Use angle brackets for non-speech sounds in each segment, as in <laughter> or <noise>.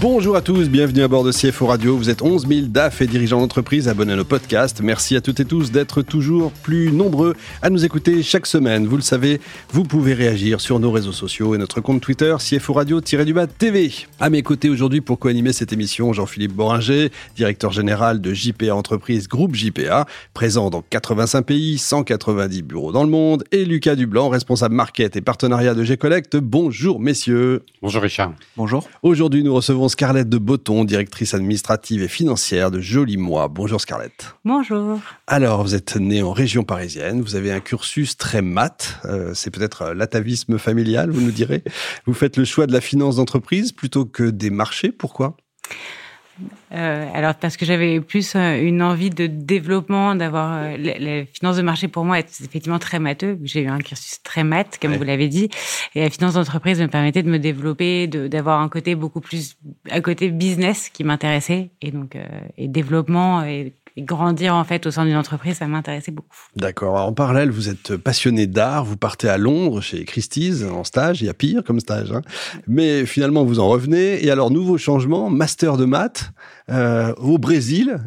Bonjour à tous, bienvenue à bord de CFO Radio. Vous êtes 11 000 DAF et dirigeants d'entreprise abonnés à nos podcasts. Merci à toutes et tous d'être toujours plus nombreux à nous écouter chaque semaine. Vous le savez, vous pouvez réagir sur nos réseaux sociaux et notre compte Twitter CFO Radio-du-bas TV. À mes côtés aujourd'hui pour co-animer cette émission, Jean-Philippe Boringer, directeur général de JPA Entreprise, groupe JPA, présent dans 85 pays, 190 bureaux dans le monde, et Lucas Dublanc, responsable market et partenariat de G-Collect. Bonjour messieurs. Bonjour Richard. Bonjour. Aujourd'hui, nous recevons Scarlett de Botton, directrice administrative et financière de Joli Moi. Bonjour Scarlett. Bonjour. Alors, vous êtes née en région parisienne, vous avez un cursus très mat, euh, c'est peut-être l'atavisme familial, vous nous direz. Vous faites le choix de la finance d'entreprise plutôt que des marchés, pourquoi? Euh, alors parce que j'avais plus euh, une envie de développement, d'avoir euh, les, finances de marché pour moi est effectivement très matheux. J'ai eu un cursus très maths, comme vous l'avez dit, et la finance d'entreprise me permettait de me développer, d'avoir un côté beaucoup plus, un côté business qui m'intéressait, et donc et développement et grandir en fait au sein d'une entreprise, ça m'intéressait beaucoup. D'accord. En parallèle, vous êtes passionné d'art, vous partez à Londres chez Christie's en stage, il y a pire comme stage, hein. mais finalement vous en revenez. Et alors nouveau changement, master de maths euh, au Brésil.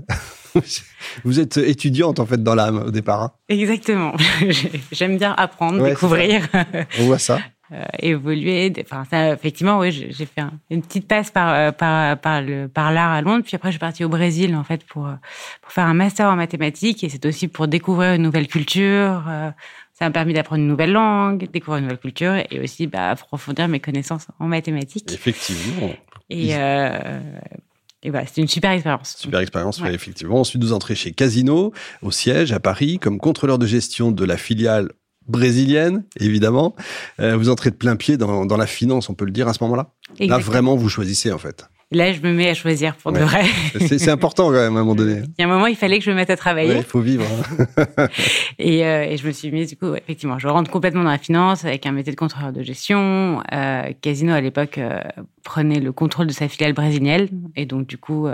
<laughs> Vous êtes étudiante en fait dans l'âme au départ. Hein. Exactement. <laughs> J'aime bien apprendre, découvrir. <laughs> On voit ça. Euh, évoluer. Enfin, ça, effectivement, oui, j'ai fait une petite passe par euh, par par le par l'art à Londres, puis après je suis partie au Brésil en fait pour pour faire un master en mathématiques et c'est aussi pour découvrir une nouvelle culture. Ça m'a permis d'apprendre une nouvelle langue, découvrir une nouvelle culture et aussi bah, approfondir mes connaissances en mathématiques. Effectivement. Et euh, et voilà, c'était une super expérience. Super expérience, ouais. effectivement. Ensuite, vous entrez chez Casino, au siège, à Paris, comme contrôleur de gestion de la filiale brésilienne, évidemment. Euh, vous entrez de plein pied dans, dans, la finance, on peut le dire à ce moment-là? Là, vraiment, vous choisissez en fait. Là, je me mets à choisir pour de vrai. C'est <laughs> important quand même à un moment donné. Il y a un moment, il fallait que je me mette à travailler. Il faut vivre. Hein. <laughs> et, euh, et, je me suis mis, du coup, effectivement, je rentre complètement dans la finance avec un métier de contrôleur de gestion. Euh, Casino, à l'époque, euh, prenait le contrôle de sa filiale brésilienne. Et donc, du coup,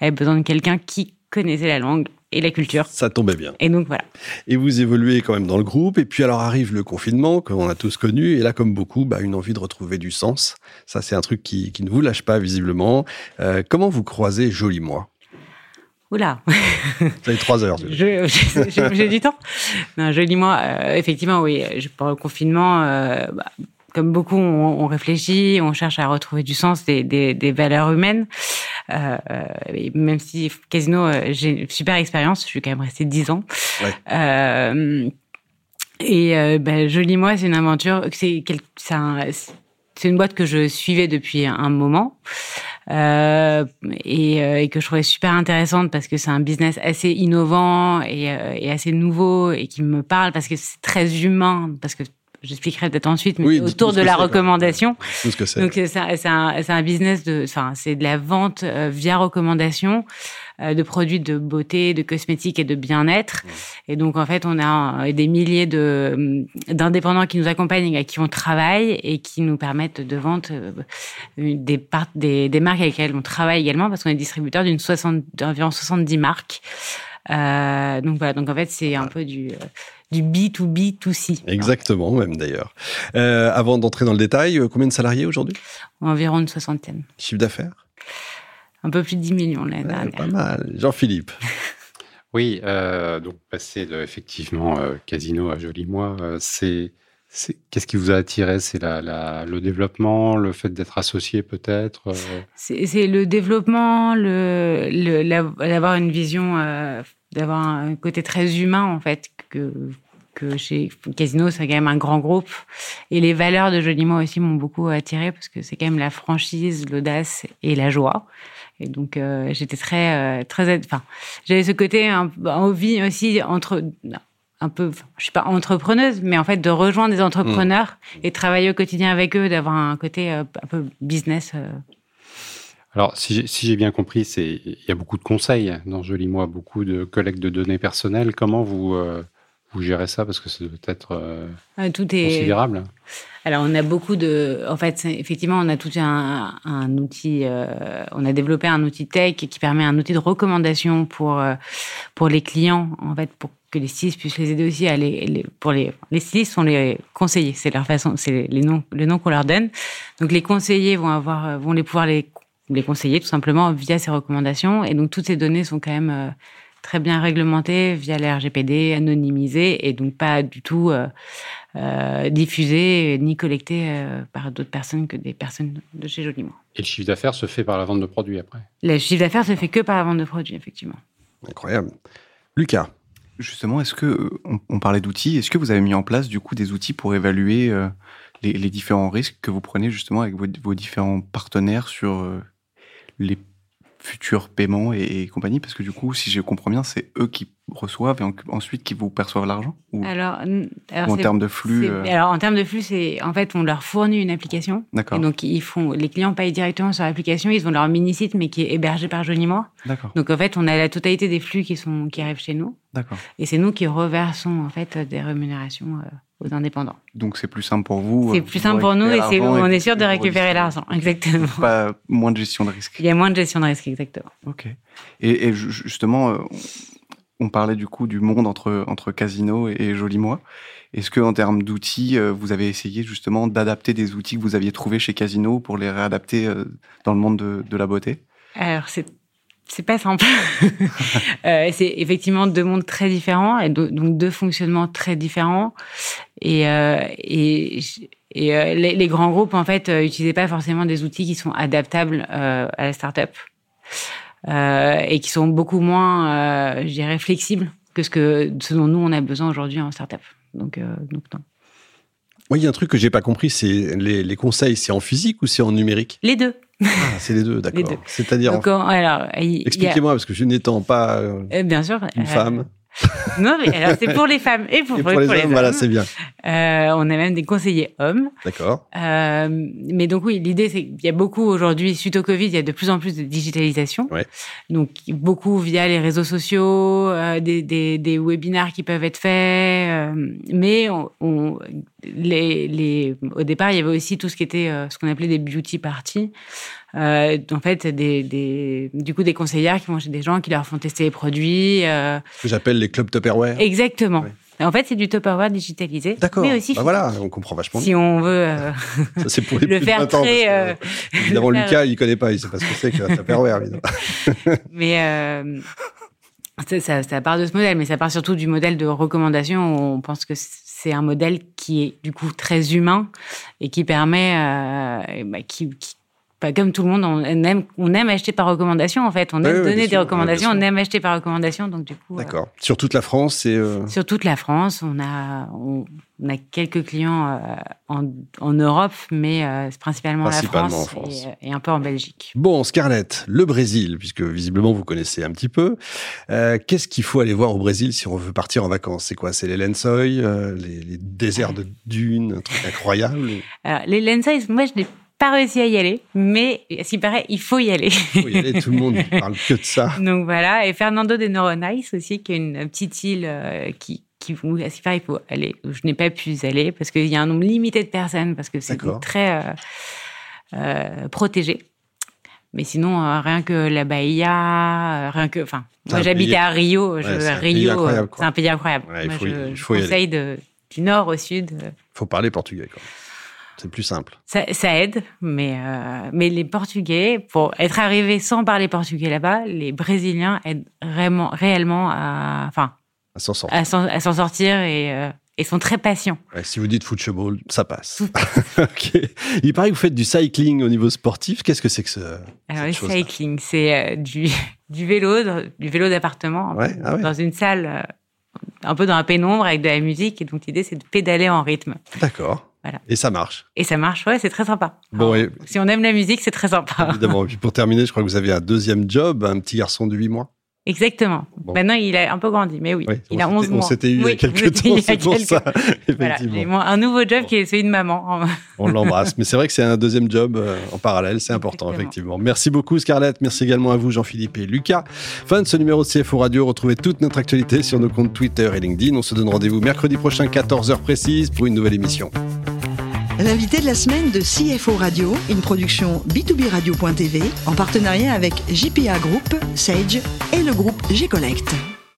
avait besoin de quelqu'un qui connaissait la langue et la culture. Ça tombait bien. Et donc voilà. Et vous évoluez quand même dans le groupe. Et puis alors arrive le confinement, qu'on a tous connu. Et là, comme beaucoup, bah, une envie de retrouver du sens. Ça, c'est un truc qui, qui, ne vous lâche pas visiblement. Euh, comment vous croisez Joli Moi? Oula Vous avez trois heures. J'ai du temps. Non, Joli Moi, euh, effectivement, oui. Pendant le confinement, euh, bah, comme beaucoup, on, on, réfléchit, on cherche à retrouver du sens, des, des, des valeurs humaines. Euh, même si Casino, euh, j'ai une super expérience, je suis quand même restée dix ans. Ouais. Euh, et ben, Joli Moi, c'est une aventure, c'est une boîte que je suivais depuis un moment euh, et, et, que je trouvais super intéressante parce que c'est un business assez innovant et, et, assez nouveau et qui me parle parce que c'est très humain parce que j'expliquerai peut-être ensuite, mais oui, autour de la recommandation. Ce que c'est. Donc c'est un, un, business de, enfin c'est de la vente euh, via recommandation euh, de produits de beauté, de cosmétiques et de bien-être. Et donc en fait on a euh, des milliers de d'indépendants qui nous accompagnent, et qui on travaille et qui nous permettent de vendre des, part, des, des marques avec lesquelles on travaille également parce qu'on est distributeur d'une d'environ 70 marques. Euh, donc voilà, donc en fait c'est un peu du du B2B2C. Exactement, même d'ailleurs. Euh, avant d'entrer dans le détail, euh, combien de salariés aujourd'hui? Environ une soixantaine. Chiffre d'affaires? Un peu plus de 10 millions l'année ouais, dernière. Pas mal. Jean-Philippe <laughs> Oui, euh, donc passer de, effectivement euh, Casino à Joli Moi, euh, c'est Qu'est-ce qui vous a attiré? C'est la, la, le développement, le fait d'être associé peut-être euh? C'est le développement, le, le, d'avoir une vision, euh, d'avoir un côté très humain en fait que que chez Casino, c'est quand même un grand groupe. Et les valeurs de Joli Moi aussi m'ont beaucoup attiré parce que c'est quand même la franchise, l'audace et la joie. Et donc, euh, j'étais très, euh, très, enfin, j'avais ce côté envie aussi entre, un peu, je suis pas entrepreneuse, mais en fait de rejoindre des entrepreneurs mmh. et travailler au quotidien avec eux, d'avoir un côté euh, un peu business. Alors, si j'ai si bien compris, c'est il y a beaucoup de conseils dans Joli Moi, beaucoup de collecte de données personnelles. Comment vous euh, vous gérez ça? Parce que ça doit être euh, tout est, considérable. Alors, on a beaucoup de. En fait, effectivement, on a tout un, un outil. Euh, on a développé un outil tech qui permet un outil de recommandation pour pour les clients, en fait, pour que les stylistes puissent les aider aussi à les, pour les les stylistes sont les conseillers, c'est leur façon, c'est les noms le nom qu'on leur donne. Donc les conseillers vont avoir vont les pouvoir les les conseiller tout simplement via ces recommandations et donc toutes ces données sont quand même euh, très bien réglementées via les RGPD, anonymisées et donc pas du tout euh, euh, diffusées ni collectées euh, par d'autres personnes que des personnes de chez Joliment. Et le chiffre d'affaires se fait par la vente de produits après? Le chiffre d'affaires se fait que par la vente de produits, effectivement. Incroyable. Lucas Justement, est-ce que on, on parlait d'outils Est-ce que vous avez mis en place du coup des outils pour évaluer euh, les, les, différents risques que vous prenez justement avec vos, vos différents partenaires sur euh, les futurs paiements et, et, compagnie Parce que du coup, si je comprends bien, c'est eux qui reçoivent et en, ensuite qui vous perçoivent l'argent ou, alors, alors ou en termes de flux euh... Alors, en termes de flux, c'est en fait, on leur fournit une application. D'accord. Donc, ils font, les clients payent directement sur l'application. Ils ont leur mini-site, mais qui est hébergé par Jonimo. D'accord. Donc, en fait, on a la totalité des flux qui, sont, qui arrivent chez nous. D'accord. Et c'est nous qui reversons, en fait, des rémunérations euh, aux indépendants. Donc c'est plus simple pour vous. C'est plus simple pour nous et on est sûr de récupérer l'argent, <laughs> exactement. Pas moins de gestion de risque. Il y a moins de gestion de risque, exactement. Ok. Et, et justement, on parlait du coup du monde entre entre Casino et Jolimois. Est-ce que en termes d'outils, vous avez essayé justement d'adapter des outils que vous aviez trouvés chez Casino pour les réadapter dans le monde de, de la beauté? Alors c'est c'est pas simple. <laughs> euh, c'est effectivement deux mondes très différents et do, donc deux fonctionnements très différents. Et, euh, et, et euh, les, les, grands groupes en fait n'utilisaient pas forcément des outils qui sont adaptables à la start-up et qui sont beaucoup moins, je dirais, flexibles que ce que ce dont nous on a besoin aujourd'hui en start-up. Donc, donc non. Moi, il y a un truc que j'ai pas compris, c'est les, les conseils, c'est en physique ou c'est en numérique? Les deux. Ah, c'est les deux, d'accord. C'est-à-dire. Expliquez-moi a... parce que je n'étant pas euh, bien sûr une euh... femme. <laughs> non, mais alors c'est pour les femmes et pour, et pour, pour les, les, hommes. hommes. Voilà, c'est bien. Euh, on a même des conseillers hommes. D'accord. Euh, mais donc oui, l'idée c'est qu'il y a beaucoup aujourd'hui, suite au Covid, il y a de plus en plus de digitalisation. Ouais. Donc beaucoup via les réseaux sociaux, euh, des, des, des, webinaires qui peuvent être faits. Mais on, on, les, les, au départ, il y avait aussi tout ce qui était euh, ce qu'on appelait des beauty parties. Euh, en fait, des, des, du coup, des conseillères qui vont chez des gens qui leur font tester les produits. Euh... Ce que j'appelle les clubs Tupperware. Exactement. En fait, c'est du Tupperware digitalisé. D'accord. Mais aussi, bah voilà, on comprend vachement. Si on veut <laughs> Ça, c'est pour les le plus faire de 20 ans, très. évidemment, <laughs> Lucas, il connaît pas, il sait pas ce que c'est que Tupperware. évidemment. <laughs> Mais ça, ça, part de ce modèle, mais ça part surtout du modèle de recommandation. Où on pense que c'est un modèle qui est du coup très humain et qui permet, euh, bah, qui, qui pas comme tout le monde, on aime, on aime acheter par recommandation en fait. On aime donner des recommandations, on aime acheter par recommandation. Donc du coup, euh, D'accord. Sur toute la France, c'est. euh, sur toute la France, on a, on, on a quelques clients euh, en, en Europe, mais euh, c'est principalement, Principalement la en France, France. Et, et un peu en Belgique. Bon, Scarlett, le Brésil, puisque visiblement vous connaissez un petit peu. Qu'est-ce qu'il faut aller voir au Brésil si on veut partir en vacances? C'est quoi? C'est les lençois, euh, les, les, déserts de dunes, un truc incroyable? Alors, les lençois, moi, je n'ai pas réussi à y aller, mais à ce qui paraît, il faut y aller. Il faut y aller, tout le monde <laughs> parle que de ça. Donc voilà, et Fernando de Noronais aussi, qui est une petite île euh, qui, qui, où, à ce qui paraît, il faut aller. Où je n'ai pas pu y aller parce qu'il y a un nombre limité de personnes, parce que c'est très euh, euh, protégé. Mais sinon, euh, rien que la Bahia, rien que, enfin, moi j'habitais à Rio, je, ouais, Rio, c'est un pays incroyable. Ouais, il moi, faut, je, il faut je conseille de, du nord au sud. Il faut parler portugais, quoi. C'est plus simple. Ça, ça aide, mais, euh, mais les Portugais, pour être arrivés sans parler portugais là-bas, les Brésiliens aident vraiment, réellement à, enfin, à s'en sortir, à s'en sortir et, euh, et sont très patients. Ouais, si vous dites football, ça passe. <laughs> ok. Il paraît que vous faites du cycling au niveau sportif. Qu'est-ce que c'est que ce Alors le cycling, c'est euh, du, <laughs> du vélo, du vélo d'appartement, ouais, ah ouais. dans une salle, un peu dans la pénombre avec de la musique. Et donc l'idée, c'est de pédaler en rythme. D'accord. Voilà. Et ça marche. Et ça marche, ouais, c'est très sympa. Bon, Alors, Si on aime la musique, c'est très sympa. Évidemment. Et puis pour terminer, je crois que vous avez un deuxième job, un petit garçon de 8 mois. Exactement. Bon. Maintenant, il a un peu grandi, mais oui, oui il a 11 mois. On s'était eu oui, il y a quelques <laughs> temps, c'est pour quelques... ça. <laughs> <laughs> Effectivement. Voilà, un nouveau job bon. qui est celui de maman. on l'embrasse. Mais c'est vrai que c'est un deuxième job euh, en parallèle, c'est important, Exactement. effectivement. Merci beaucoup, Scarlett. Merci également à vous, Jean-Philippe et Lucas. Fin de ce numéro de CFO Radio. Retrouvez toute notre actualité sur nos comptes Twitter et LinkedIn. On se donne rendez-vous mercredi prochain, 14h précise, pour une nouvelle émission. L'invité de la semaine de CFO Radio, une production B2B Radio.tv en partenariat avec JPA Group, Sage et le groupe G-Collect.